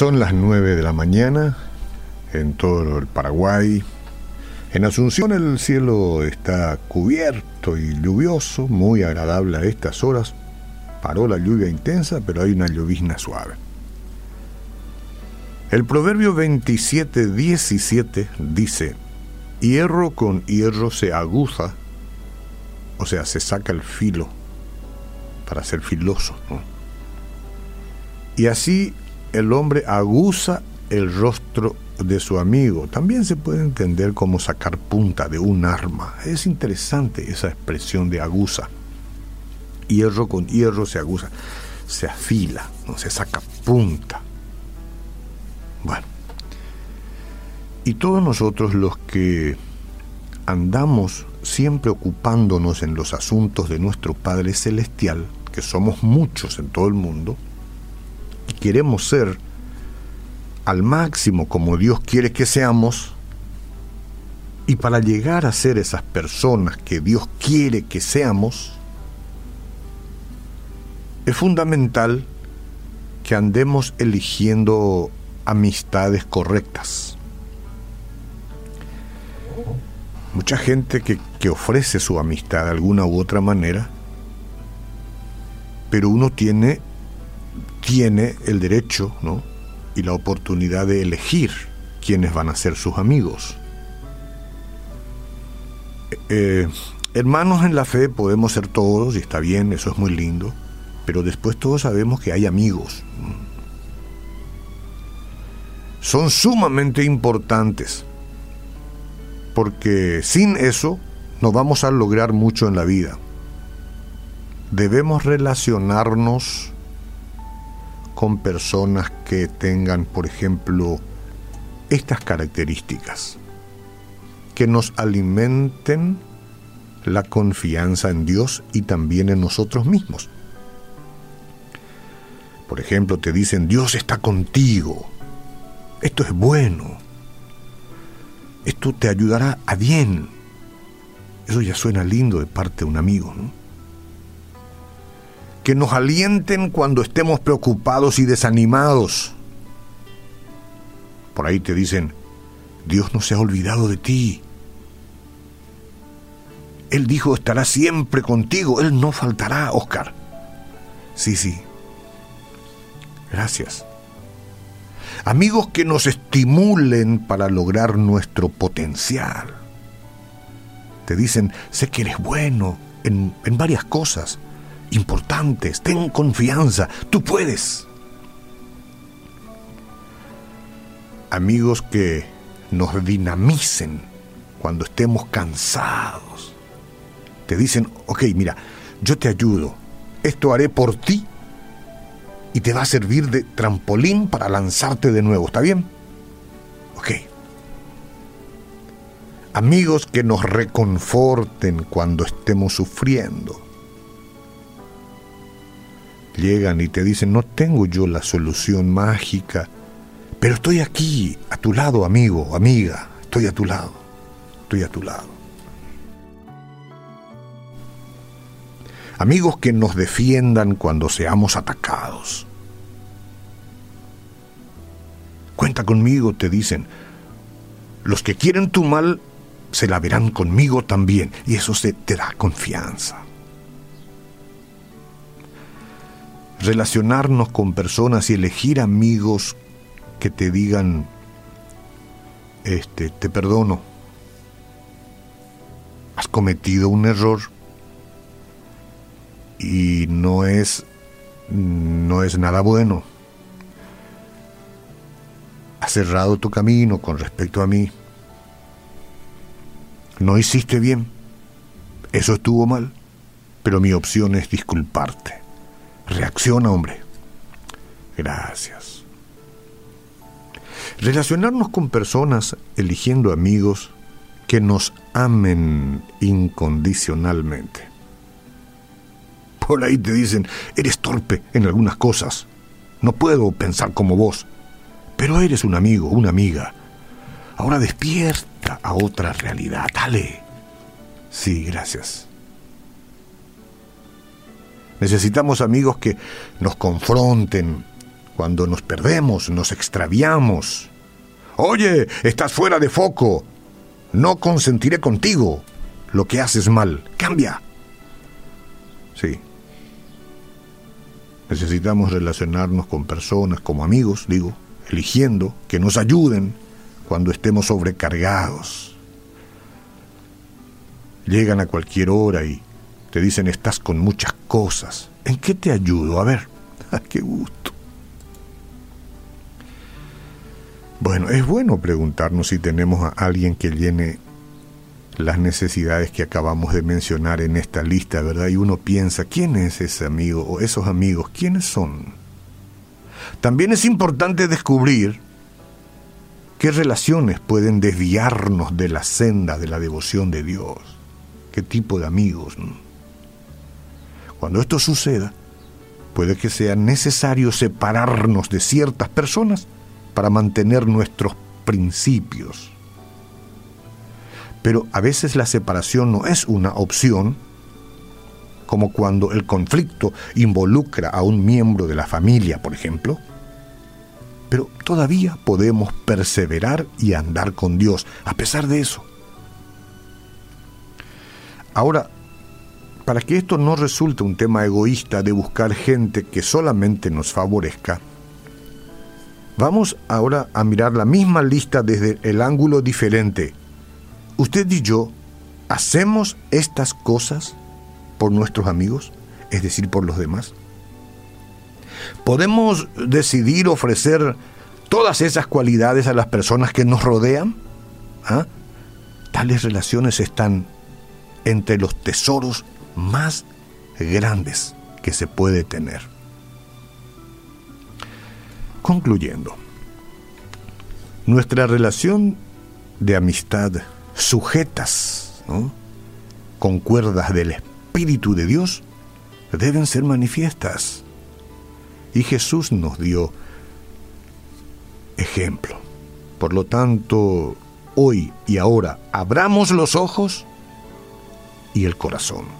Son las 9 de la mañana en todo el Paraguay. En Asunción el cielo está cubierto y lluvioso, muy agradable a estas horas. Paró la lluvia intensa, pero hay una llovizna suave. El proverbio 27-17 dice, hierro con hierro se aguza, o sea, se saca el filo para ser filoso. Y así el hombre aguza el rostro de su amigo. También se puede entender como sacar punta de un arma. Es interesante esa expresión de aguza. Hierro con hierro se aguza, se afila, no se saca punta. Bueno. Y todos nosotros los que andamos siempre ocupándonos en los asuntos de nuestro Padre Celestial, que somos muchos en todo el mundo, queremos ser al máximo como Dios quiere que seamos, y para llegar a ser esas personas que Dios quiere que seamos, es fundamental que andemos eligiendo amistades correctas. Mucha gente que, que, ofrece su amistad de alguna u otra manera, pero uno tiene, tiene el derecho ¿no? y la oportunidad de elegir quiénes van a ser sus amigos. Eh, hermanos en la fe podemos ser todos, y está bien, eso es muy lindo, pero después todos sabemos que hay amigos son sumamente importantes, porque sin eso no vamos a lograr mucho en la vida. Debemos relacionarnos con personas que tengan, por ejemplo, estas características, que nos alimenten la confianza en Dios y también en nosotros mismos. Por ejemplo, te dicen, Dios está contigo esto es bueno, esto te ayudará a bien. Eso ya suena lindo de parte de un amigo, ¿no? Que nos alienten cuando estemos preocupados y desanimados. Por ahí te dicen, Dios no se ha olvidado de ti. Él dijo, estará siempre contigo, Él no faltará, Oscar. Sí, sí. Gracias. Amigos que nos estimulen para lograr nuestro potencial. Te dicen, sé que eres bueno en, en varias cosas importantes, ten confianza, tú puedes. Amigos que nos dinamicen cuando estemos cansados. Te dicen, ok, mira, yo te ayudo, esto haré por ti y te va a servir de trampolín para lanzarte de nuevo. ¿Está bien? Ok. Amigos que nos reconforten cuando estemos sufriendo. Llegan y te dicen, no tengo yo la solución mágica, pero estoy aquí, a tu lado, amigo, amiga, estoy a tu lado, estoy a tu lado. amigos que nos defiendan cuando seamos atacados. Cuenta conmigo, te dicen. Los que quieren tu mal se la verán conmigo también, y eso se te da confianza. Relacionarnos con personas y elegir amigos que te digan, este, te perdono, has cometido un error, y no es no es nada bueno. Has cerrado tu camino con respecto a mí. No hiciste bien. Eso estuvo mal. Pero mi opción es disculparte. Reacciona, hombre. Gracias. Relacionarnos con personas eligiendo amigos que nos amen incondicionalmente por ahí te dicen, eres torpe en algunas cosas. No puedo pensar como vos. Pero eres un amigo, una amiga. Ahora despierta a otra realidad. Dale. Sí, gracias. Necesitamos amigos que nos confronten cuando nos perdemos, nos extraviamos. Oye, estás fuera de foco. No consentiré contigo. Lo que haces mal, cambia. Sí. Necesitamos relacionarnos con personas como amigos, digo, eligiendo que nos ayuden cuando estemos sobrecargados. Llegan a cualquier hora y te dicen estás con muchas cosas. ¿En qué te ayudo? A ver, qué gusto. Bueno, es bueno preguntarnos si tenemos a alguien que llene las necesidades que acabamos de mencionar en esta lista, ¿verdad? Y uno piensa, ¿quién es ese amigo o esos amigos? ¿Quiénes son? También es importante descubrir qué relaciones pueden desviarnos de la senda de la devoción de Dios. ¿Qué tipo de amigos? Cuando esto suceda, puede que sea necesario separarnos de ciertas personas para mantener nuestros principios. Pero a veces la separación no es una opción, como cuando el conflicto involucra a un miembro de la familia, por ejemplo. Pero todavía podemos perseverar y andar con Dios, a pesar de eso. Ahora, para que esto no resulte un tema egoísta de buscar gente que solamente nos favorezca, Vamos ahora a mirar la misma lista desde el ángulo diferente. Usted y yo hacemos estas cosas por nuestros amigos, es decir, por los demás. ¿Podemos decidir ofrecer todas esas cualidades a las personas que nos rodean? ¿Ah? Tales relaciones están entre los tesoros más grandes que se puede tener. Concluyendo, nuestra relación de amistad sujetas con cuerdas del Espíritu de Dios deben ser manifiestas. Y Jesús nos dio ejemplo. Por lo tanto, hoy y ahora abramos los ojos y el corazón